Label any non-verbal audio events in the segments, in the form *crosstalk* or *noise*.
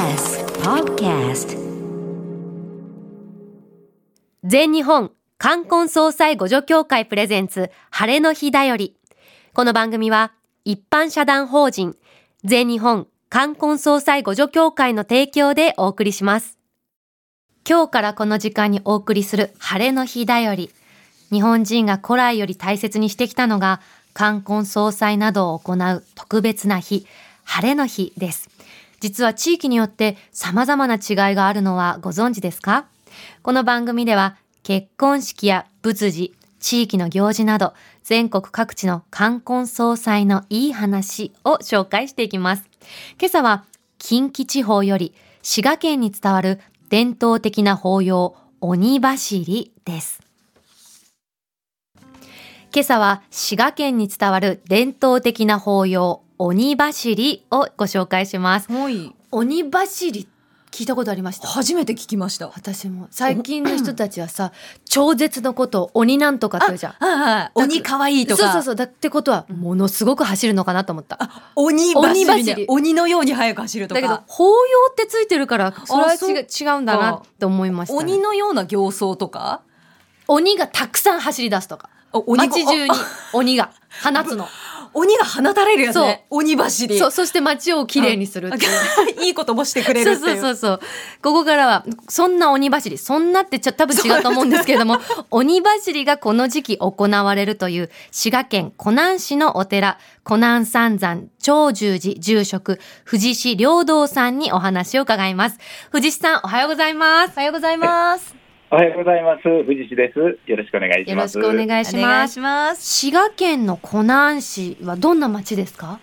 TBS Podcast 全日本冠婚葬祭互助協会プレゼンツ晴れの日だより。この番組は一般社団法人全日本冠婚葬祭互助協会の提供でお送りします。今日からこの時間にお送りする晴れの日だより。日本人が古来より大切にしてきたのが冠婚葬祭などを行う特別な日、晴れの日です。実は地域によって様々な違いがあるのはご存知ですか？この番組では結婚式や仏事、地域の行事など全国各地の冠婚葬祭のいい話を紹介していきます。今朝は近畿地方より滋賀県に伝わる伝統的な法要鬼走りです。今朝は滋賀県に伝わる伝統的な法要鬼走りをご紹介します。はい。鬼走り聞いたことありました？初めて聞きました。私も最近の人たちはさ *clears throat* 超絶のことを鬼なんとかって言うじゃんはいはい。鬼可愛いとか。そうそうそうだってことはものすごく走るのかなと思った鬼鬼走り鬼のように速く走るとか。だけど法要ってついてるからそれは違うんだなって思いましたね、鬼のような形相とか？鬼がたくさん走り出すとか街中に鬼が放つの鬼が放たれるやつね。鬼走り。そうそして街をきれいにするっていう *laughs* いいこともしてくれるっていう。そうそうそうそうここからはそんな鬼走りそんなってちょ多分違うと思うんですけれども鬼走りがこの時期行われるという滋賀県湖南市のお寺湖南三山長寿寺住職藤師良道さんにお話を伺います藤師さんおはようございますおはようございます。おはようございます。藤志です。よろしくお願いします。よろしくお願いしますます。滋賀県の湖南市はどんな町ですか？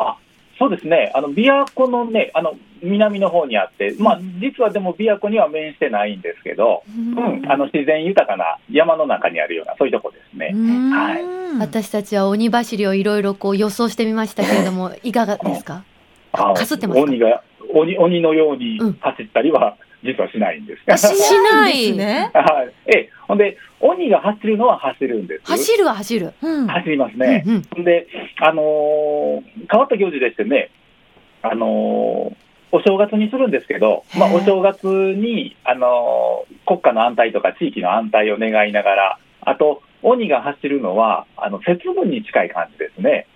あ、そうですね。あの琵琶湖のね、あの南の方にあって、まあ実はでも琵琶湖には面してないんですけど、うん、あの自然豊かな山の中にあるようなそういうとこですね。はいうん私たちは鬼走りをいろいろこう予想してみましたけれどもいかがですか？あかすってますか？鬼が鬼鬼のようにうん走ったりは実はしないんです。あしないですね。はい。え、ほんで鬼が走るのは走るんです。走るは走る、うん。走りますね。うんうんで、あのー変わった行事でしてね、あのーお正月にするんですけど、まあ、お正月に、あのー国家の安泰とか地域の安泰を願いながら、あと、鬼が走るのは、あの節分に近い感じですね。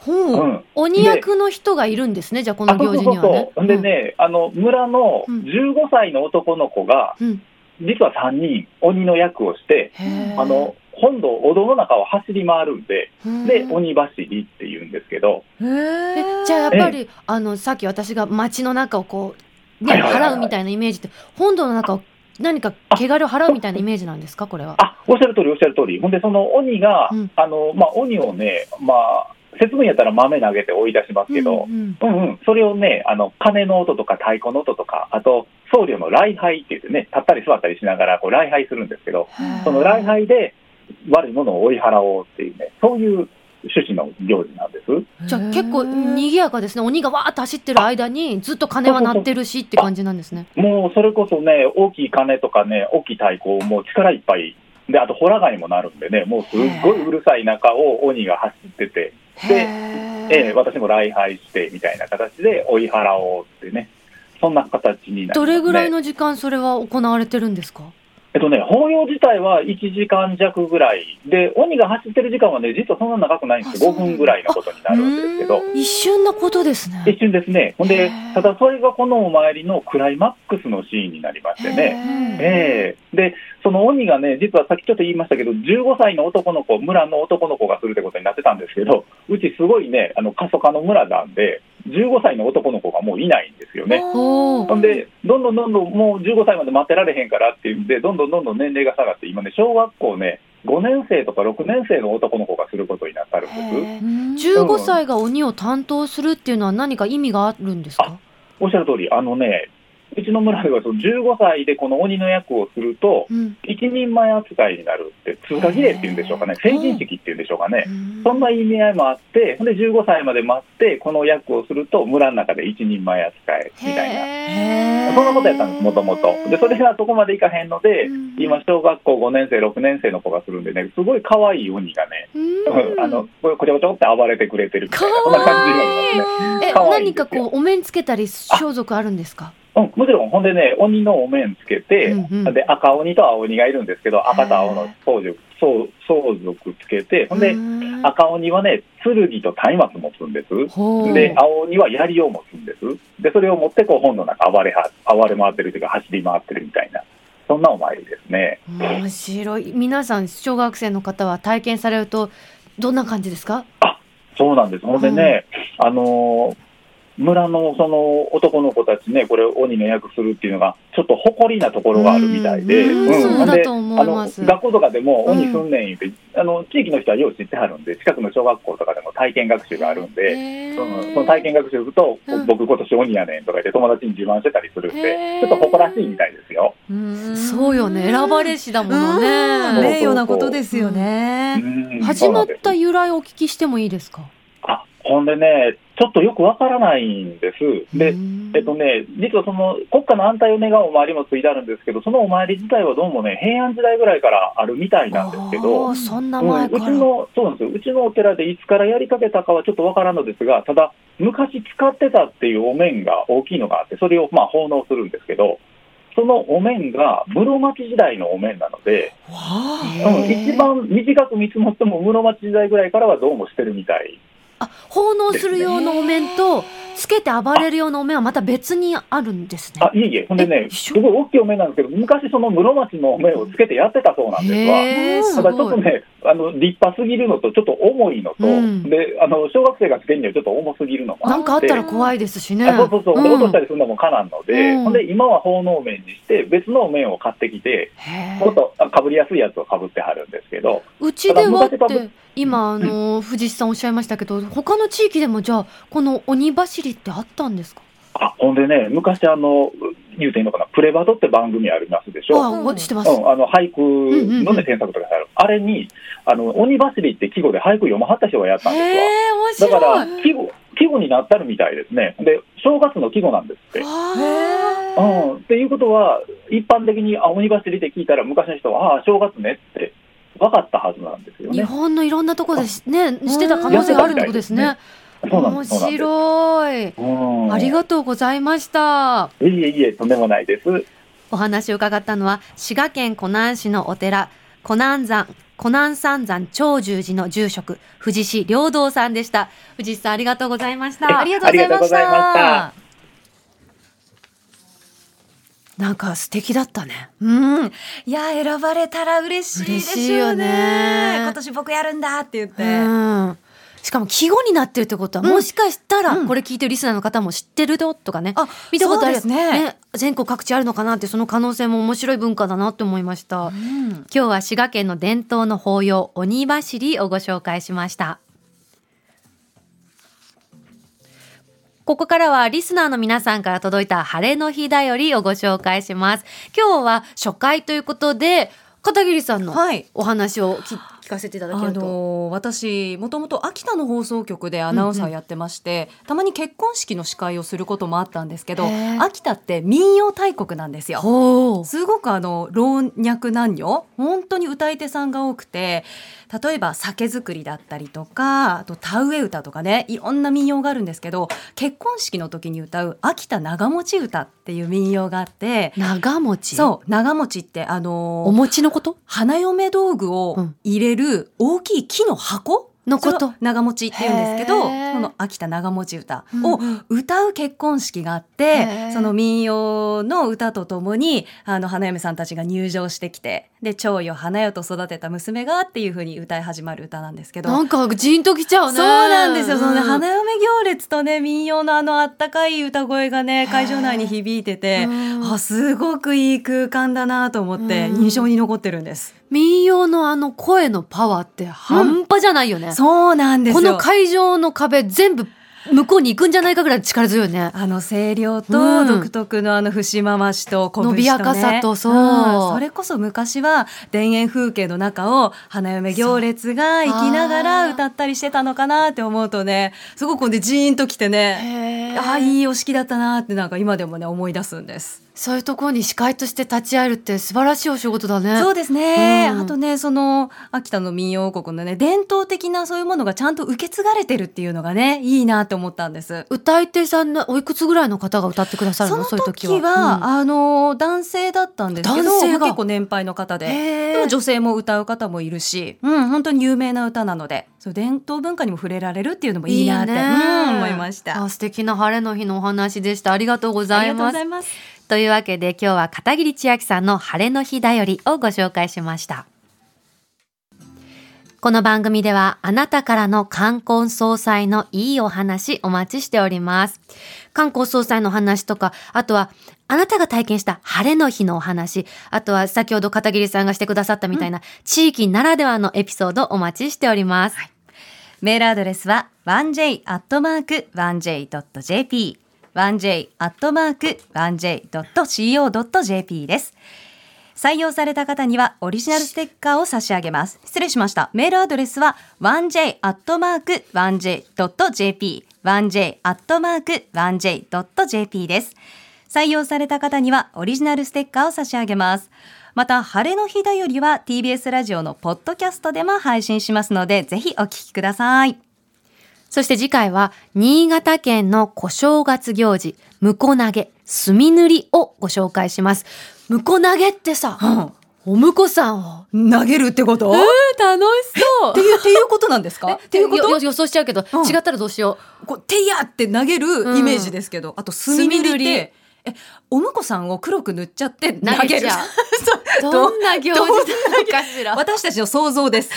ほう。う、ん。鬼役の人がいるんですね、じゃあこの行事にはね。そう。でね、あの、村のうん。15歳の男の子が、うん、うん実は3人、鬼の役をして、あの、本堂、お堂の中を走り回るんで、うん。で、鬼走りって言うんですけど、へえーじゃあやっぱり、あのさっき私が街の中をこう、ね払うみたいなイメージって本堂の中を何か汚れを払うみたいなイメージなんですかこれは？あ、おっしゃる通り、おっしゃる通り。ほんで、その鬼が、うん。あの、まあ、鬼をね、まあ、節分やったら豆投げて追い出しますけど、うんうん、うん、それをね、あの、鐘の音とか太鼓の音とか、あと、僧侶の礼拝って言ってね、立ったり座ったりしながら、こう、礼拝するんですけど、うんその礼拝で悪いものを追い払おうっていうね、そういう趣旨の行事なんです。じゃあ結構賑やかですね。鬼がわーっと走ってる間にずっと鐘は鳴ってるしって感じなんですね。もう、それこそね、大きい鐘とかね、大きい太鼓をもう力いっぱい、で、あと、ホラガイもなるんでね、もうすっごいうるさい中を鬼が走ってて、でへええ、私も礼拝してみたいな形で追い払おうってね、そんな形になります、ね。どれぐらいの時間それは行われてるんですか？えっとね、法要自体は1時間弱ぐらいで、鬼が走ってる時間はね、実はそんな長くないんですよ、5あそうなんだ。分ぐらいのことになるんですけど、一瞬のことですね。一瞬ですね、ほんでただそれがこのお参りのクライマックスのシーンになりましてね、ええで、その鬼がね、実はさっきちょっと言いましたけど、15歳の男の子、村の男の子がするってことになってたんですけど、うちすごいね、あの過疎化の村なんで、15歳の男の子がもういないんですよね。ほんで、どんどんどんどんもう15歳まで待ってられへんからっていうんで、どんどんどんどん年齢が下がって、今ね、小学校ね、5年生とか6年生の男の子がすることになってるんです。へー15歳が鬼を担当するっていうのは何か意味があるんですか？おっしゃる通り、あのね、うちの村ではその15歳でこの鬼の役をすると、うん。一人前扱いになるって、通過儀礼っていうんでしょうかね、成人式っていうんでしょうかね。そんな意味合いもあって、ほんで15歳まで待って、この役をすると、村の中で一人前扱いみたいな。そんなことやったんです、もともと。で、それがそこまでいかへんので、うん。今、小学校5年生、6年生の子がするんでね、すごい可愛い鬼がね、うん。*laughs* あの、ここちょこちょって暴れてくれてるみたいな、かそんな感じになりますね。え何かこうお面つけたり装束あるんですか？うん、もちろん、ほんでね、鬼のお面つけて、うんうんで赤鬼と青鬼がいるんですけど、赤と青の相続相相続つけて、ほんで、うん赤鬼はね、剣と松明持つんです。で、青鬼は槍を持つんです。で、それを持って、こう、本の中暴れは、暴れ回ってるというか、走り回ってるみたいな、そんなお参りですね。面白い皆さん小学生の方は体験されるとどんな感じですか？そうなんです。ほんでね、あのー村のその男の子たちね、これ、鬼の役するっていうのが、ちょっと誇りなところがあるみたいで、うんうん。そうだでと思います。あの学校とかでもうん。鬼すんねん言って、あの地域の人はよう知ってはるんで、近くの小学校とかでも体験学習があるんで、へー。そのその体験学習すると、うん。僕、今年鬼やねんとか言って、友達に自慢してたりするんへで、ー。ちょっと誇らしいみたいですよ。うん。そうよね。選ばれしだものうん。ね名誉なことですよね。うん。始まった由来お聞きしてもいいですか？あほんでね、ちょっとよくわからないんです。で、うんえっとね、実はその国家の安泰を願うお参りもついてあるんですけど、そのお参り自体はどうもね、平安時代ぐらいからあるみたいなんですけど、そんなうん前から、うちの、そうなんですよ。うちのお寺でいつからやりかけたかはちょっとわからんのですが、ただ、昔使ってたっていうお面が大きいのがあって、それをまあ奉納するんですけど、そのお面が室町時代のお面なので、うん、一番短く見積もっても室町時代ぐらいからはどうもしてるみたい。あ奉納する用のお面とつけて暴れる用のお面はまた別にあるんですね。あ、いえいえ、ほんでね、すごい大きいお面なんですけど、昔その室町のお面をつけてやってたそうなんですわ。へーすただちょっとね、あの立派すぎるのと、ちょっと重いのと、うん。であの小学生がつけるにはちょっと重すぎるのもなんかあったら怖いですしね。あそうそうそう、でん。落としたりするのもかなんので、うん。ほんで今は奉納面にして、別のお面を買ってきて、もっとあかぶりやすいやつをかぶってはるんですけど、うちではって今あの藤井さんおっしゃいましたけど他の地域でもじゃあこの鬼走りってあったんですか？あほんでね、昔あの、言うていいのかな、プレバトって番組ありますでしょ。あうん知ってます、うん、あの俳句のね、添削とかされる、あれに、あの鬼走りって季語で俳句読まはった人がやったんですわ。へえ面白いだから季語、季語になったるみたいですね。で、正月の季語なんですって。あうん、っていうことは、一般的に、あ、鬼走りって聞いたら、昔の人は、ああ、正月ねって分かったはずなんですよー日ね。本のいろんなところでしねしてた可能性があるってことですね。面白い。うんありがとうございました。いえいえ、とんでもないです。お話を伺ったのは滋賀県湖南市のお寺湖南山湖南三山長寿寺の住職藤師良道さんでした。藤師さんありがとうございました。ありがとうございましたたなんか素敵だったね。うん。いや、選ばれたら嬉しいで嬉しょうよね。ね。今年僕やるんだって言って。うん。しかも季語になってるってことは、うん。もしかしたらうん。これ聞いてるリスナーの方も知ってるよとかね、あ見たことあるそうですね全国各地あるのかなってその可能性も面白い文化だなって思いました、うん。今日は滋賀県の伝統の法要鬼走りをご紹介しましたここからはリスナーの皆さんから届いた晴れの日だよりをご紹介します今日は初回ということで片桐さんのはい。お話をき聞かせていただけあると、の私もともと秋田の放送局でアナウンサーやってまして、たまに結婚式の司会をすることもあったんですけど秋田って民謡大国なんですよ。すごくあの老若男女本当に歌い手さんが多くて例えば酒造りだったりとかあと田植え歌とかねいろんな民謡があるんですけど結婚式の時に歌う秋田長持ち歌っていう民謡があって長持ち？そう長持ちってあのお餅のこと？花嫁道具を入れる大きい木の箱？のこと。長持ちって言うんですけどこの秋田長持ち歌うんを歌う結婚式があって、その民謡の歌とともにあの花嫁さんたちが入場してきてで長よ花よと育てた娘がっていう風に歌い始まる歌なんですけど。なんかジーンときちゃうね。そうなんですよ。そのね、うん花嫁行列とね、民謡のあのあったかい歌声がね、会場内に響いてて、うん。あ、すごくいい空間だなと思って、うん。印象に残ってるんです。民謡のあの声のパワーって半端じゃないよね、そうなんですこよ。の会場の壁全部向こうに行くんじゃないかぐらい力強いね。あの声量うとん独特のあの節回しと拳と、ね、伸びやかさとそう。んそれこそ昔は田園風景の中を花嫁行列が行きながら歌ったりしてたのかなって思うとねすごくねジーンときてねへああいいお式だったなってなんか今でもね思い出すんです。そういうところに司会として立ち会えるって素晴らしいお仕事だね。そうですね、うんあとねその秋田の民謡王国のね伝統的なそういうものがちゃんと受け継がれてるっていうのがねいいなって思ったんです。歌い手さんのおいくつぐらいの方が歌ってくださるそののそういう時時は。は、あの男性だったんですけど男性がまあ結構年配の方ででも女性も歌う方もいるし、うん、本当に有名な歌なのでそう伝統文化にも触れられるっていうのもいいなってねうん、思いました。あ素敵な晴れの日のお話でした。ありがとうございます。というわけで今日は片桐千秋さんの晴れの日だよりをご紹介しました。この番組ではあなたからの冠婚葬祭のいいお話お待ちしております。冠婚葬祭の話とか、あとはあなたが体験した晴れの日のお話、あとは先ほど片桐さんがしてくださったみたいな地域ならではのエピソードお待ちしております。メールアドレスは 1j.1j.jp 1j.1j.co.jp です。採用された方にはオリジナルステッカーを差し上げます。失礼しました。メールアドレスは 1j.1j.jp 1j.1j.jp です。採用された方にはオリジナルステッカーを差し上げます。また、晴れの日だよりは TBS ラジオのポッドキャストでも配信しますので、ぜひお聞きください。そして次回は、新潟県の小正月行事、向こ投げ、墨塗りをご紹介します。向こ投げってさ、お婿さんを。投げるってこと、楽しそう。っていう、っていうことなんですか？っていうこと？よ予想しちゃうけど、うん。違ったらどうしよこう、てやって投げるイメージですけど、あと、墨塗り墨塗り。って、え、お婿さんを黒く塗っちゃって投投げる。*laughs* *laughs* どんな行事なのかしら。私たちの想像です。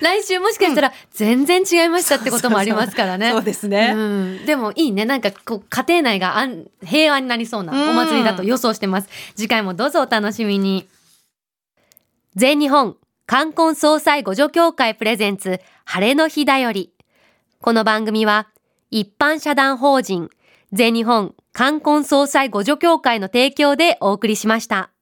来週もしかしたら全然違いましたってこともありますからね。そうですね。うん、でもいいね。なんかこう家庭内が安平和になりそうなお祭りだと予想してます。次回もどうぞお楽しみに。全日本冠婚葬祭互助協会プレゼンツ晴れの日だより。この番組は一般社団法人全日本冠婚葬祭互助協会の提供でお送りしました。